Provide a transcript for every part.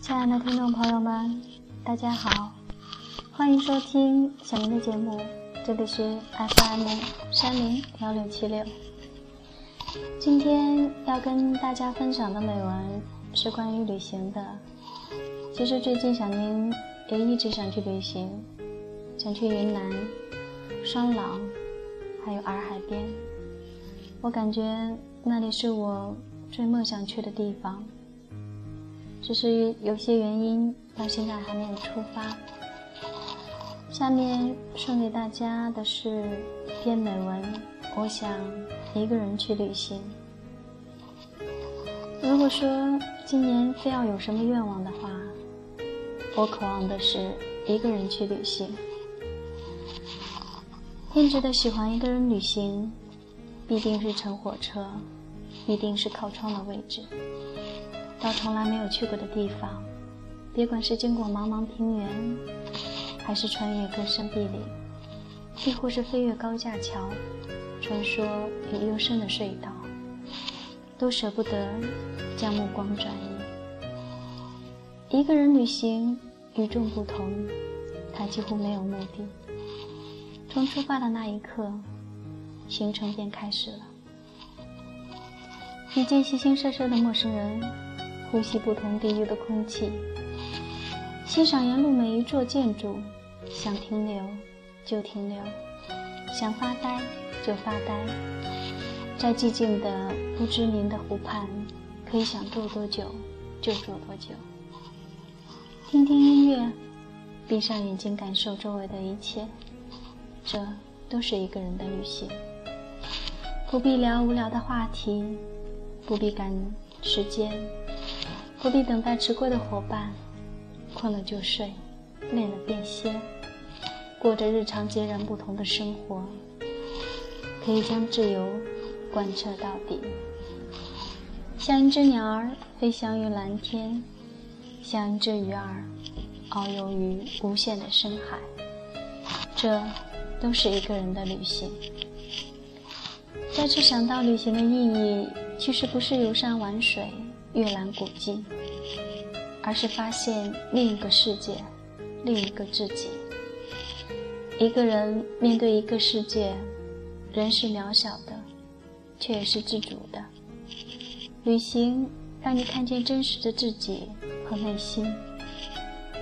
亲爱的听众朋友们，大家好，欢迎收听小明的节目，这里是 FM 三零幺六七六。今天要跟大家分享的美文是关于旅行的。其实最近小明也一直想去旅行，想去云南、双廊，还有洱海边。我感觉那里是我最梦想去的地方。只是有些原因，到现在还没有出发。下面送给大家的是篇美文，我想一个人去旅行。如果说今年非要有什么愿望的话，我渴望的是一个人去旅行。偏执的喜欢一个人旅行，必定是乘火车，必定是靠窗的位置。到从来没有去过的地方，别管是经过茫茫平原，还是穿越根深壁岭，亦或是飞越高架桥，穿梭于幽深的隧道，都舍不得将目光转移。一个人旅行与众不同，他几乎没有目的。从出发的那一刻，行程便开始了。遇见形形色色的陌生人。呼吸不同地域的空气，欣赏沿路每一座建筑，想停留就停留，想发呆就发呆，在寂静的不知名的湖畔，可以想坐多久就坐多久，听听音乐，闭上眼睛感受周围的一切，这都是一个人的旅行。不必聊无聊的话题，不必赶时间。不必等待迟归的伙伴，困了就睡，累了便歇，过着日常截然不同的生活，可以将自由贯彻到底。像一只鸟儿飞翔于蓝天，像一只鱼儿遨游于无限的深海，这都是一个人的旅行。再次想到旅行的意义，其实不是游山玩水。阅览古迹，而是发现另一个世界，另一个自己。一个人面对一个世界，人是渺小的，却也是自主的。旅行让你看见真实的自己和内心。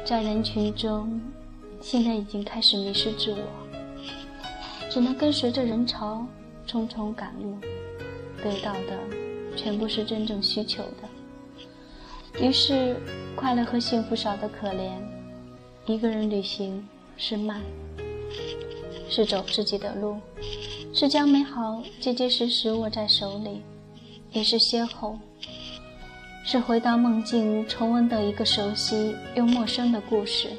在人群中，现在已经开始迷失自我，只能跟随着人潮匆匆赶路，得到的全部是真正需求的。于是，快乐和幸福少得可怜。一个人旅行是慢，是走自己的路，是将美好结结实实握在手里，也是邂逅，是回到梦境重温的一个熟悉又陌生的故事，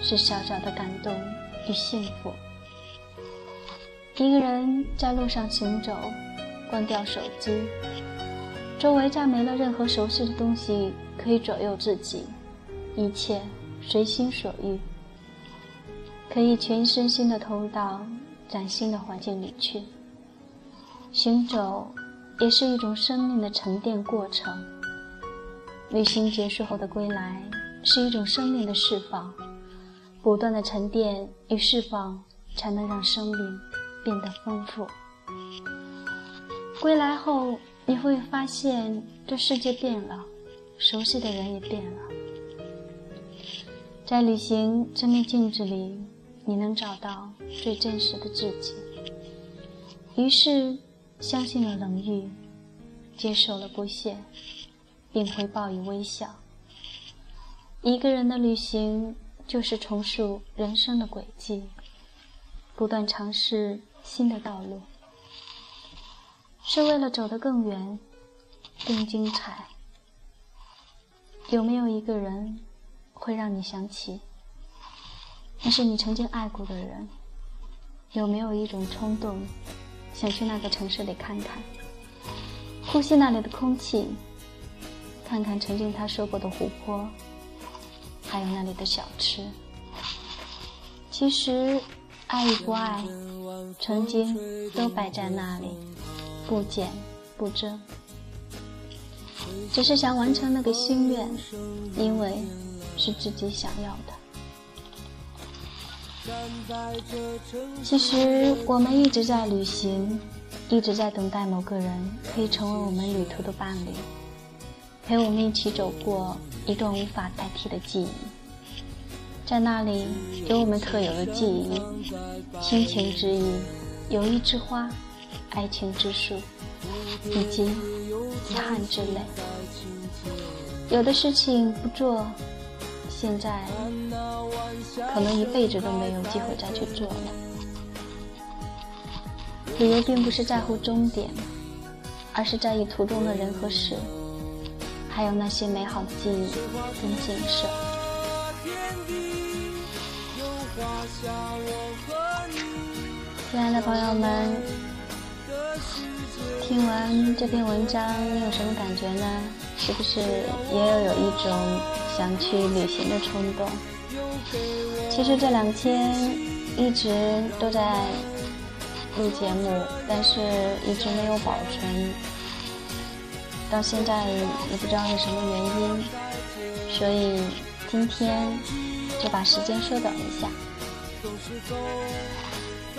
是小小的感动与幸福。一个人在路上行走，关掉手机，周围再没了任何熟悉的东西。可以左右自己，一切随心所欲，可以全身心的投入到崭新的环境里去。行走也是一种生命的沉淀过程。旅行结束后的归来是一种生命的释放，不断的沉淀与释放，才能让生命变得丰富。归来后，你会发现这世界变了。熟悉的人也变了，在旅行这面镜子里，你能找到最真实的自己。于是，相信了冷遇，接受了不屑，并回报以微笑。一个人的旅行，就是重塑人生的轨迹，不断尝试新的道路，是为了走得更远、更精彩。有没有一个人会让你想起那是你曾经爱过的人？有没有一种冲动，想去那个城市里看看，呼吸那里的空气，看看曾经他说过的湖泊，还有那里的小吃？其实，爱与不爱，曾经都摆在那里，不减不增。只是想完成那个心愿，因为是自己想要的。其实我们一直在旅行，一直在等待某个人可以成为我们旅途的伴侣，陪我们一起走过一段无法代替的记忆。在那里有我们特有的记忆，亲情之意，友谊之花，爱情之树，以及遗憾之泪。有的事情不做。现在可能一辈子都没有机会再去做了。旅游并不是在乎终点，而是在意途中的人和事，还有那些美好的记忆跟景色。亲爱的朋友们，听完这篇文章，你有什么感觉呢？是不是也有有一种？想去旅行的冲动。其实这两天一直都在录节目，但是一直没有保存，到现在也不知道是什么原因，所以今天就把时间缩短一下。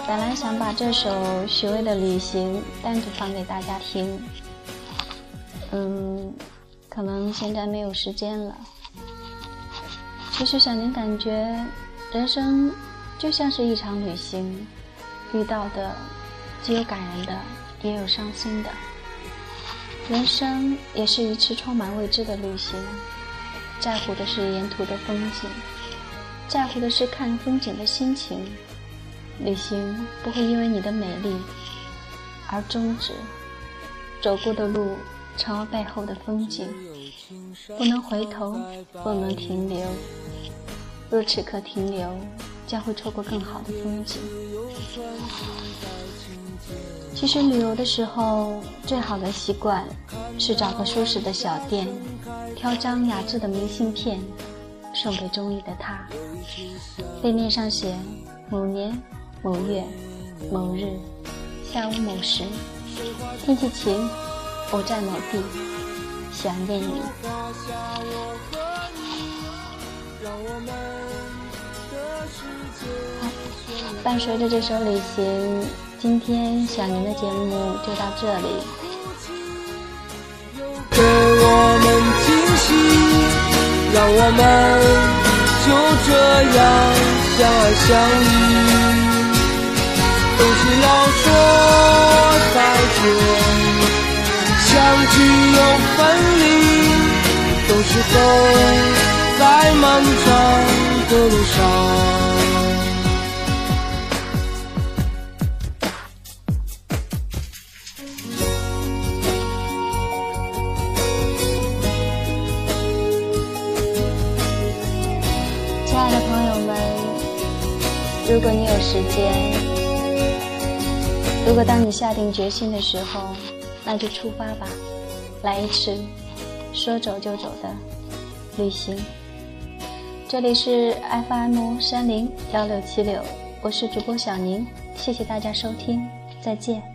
本来想把这首许巍的《旅行》单独放给大家听，嗯，可能现在没有时间了。其实小宁感觉，人生就像是一场旅行，遇到的既有感人的，也有伤心的。人生也是一次充满未知的旅行，在乎的是沿途的风景，在乎的是看风景的心情。旅行不会因为你的美丽而终止，走过的路成了背后的风景，不能回头，不能停留。若此刻停留，将会错过更好的风景。其实旅游的时候，最好的习惯是找个舒适的小店，挑张雅致的明信片，送给中意的他。背面上写某年某月某日下午某时，天气晴，我在某地，想念你。伴随着这首旅行，今天小宁的节目就到这里。给我们惊喜，让我们就这样相爱相依。总是要说再见，相聚又分离，总是走在漫长的路上。亲爱的朋友们如果你有时间，如果当你下定决心的时候，那就出发吧，来一次说走就走的旅行。这里是 FM 三零幺六七六，我是主播小宁，谢谢大家收听，再见。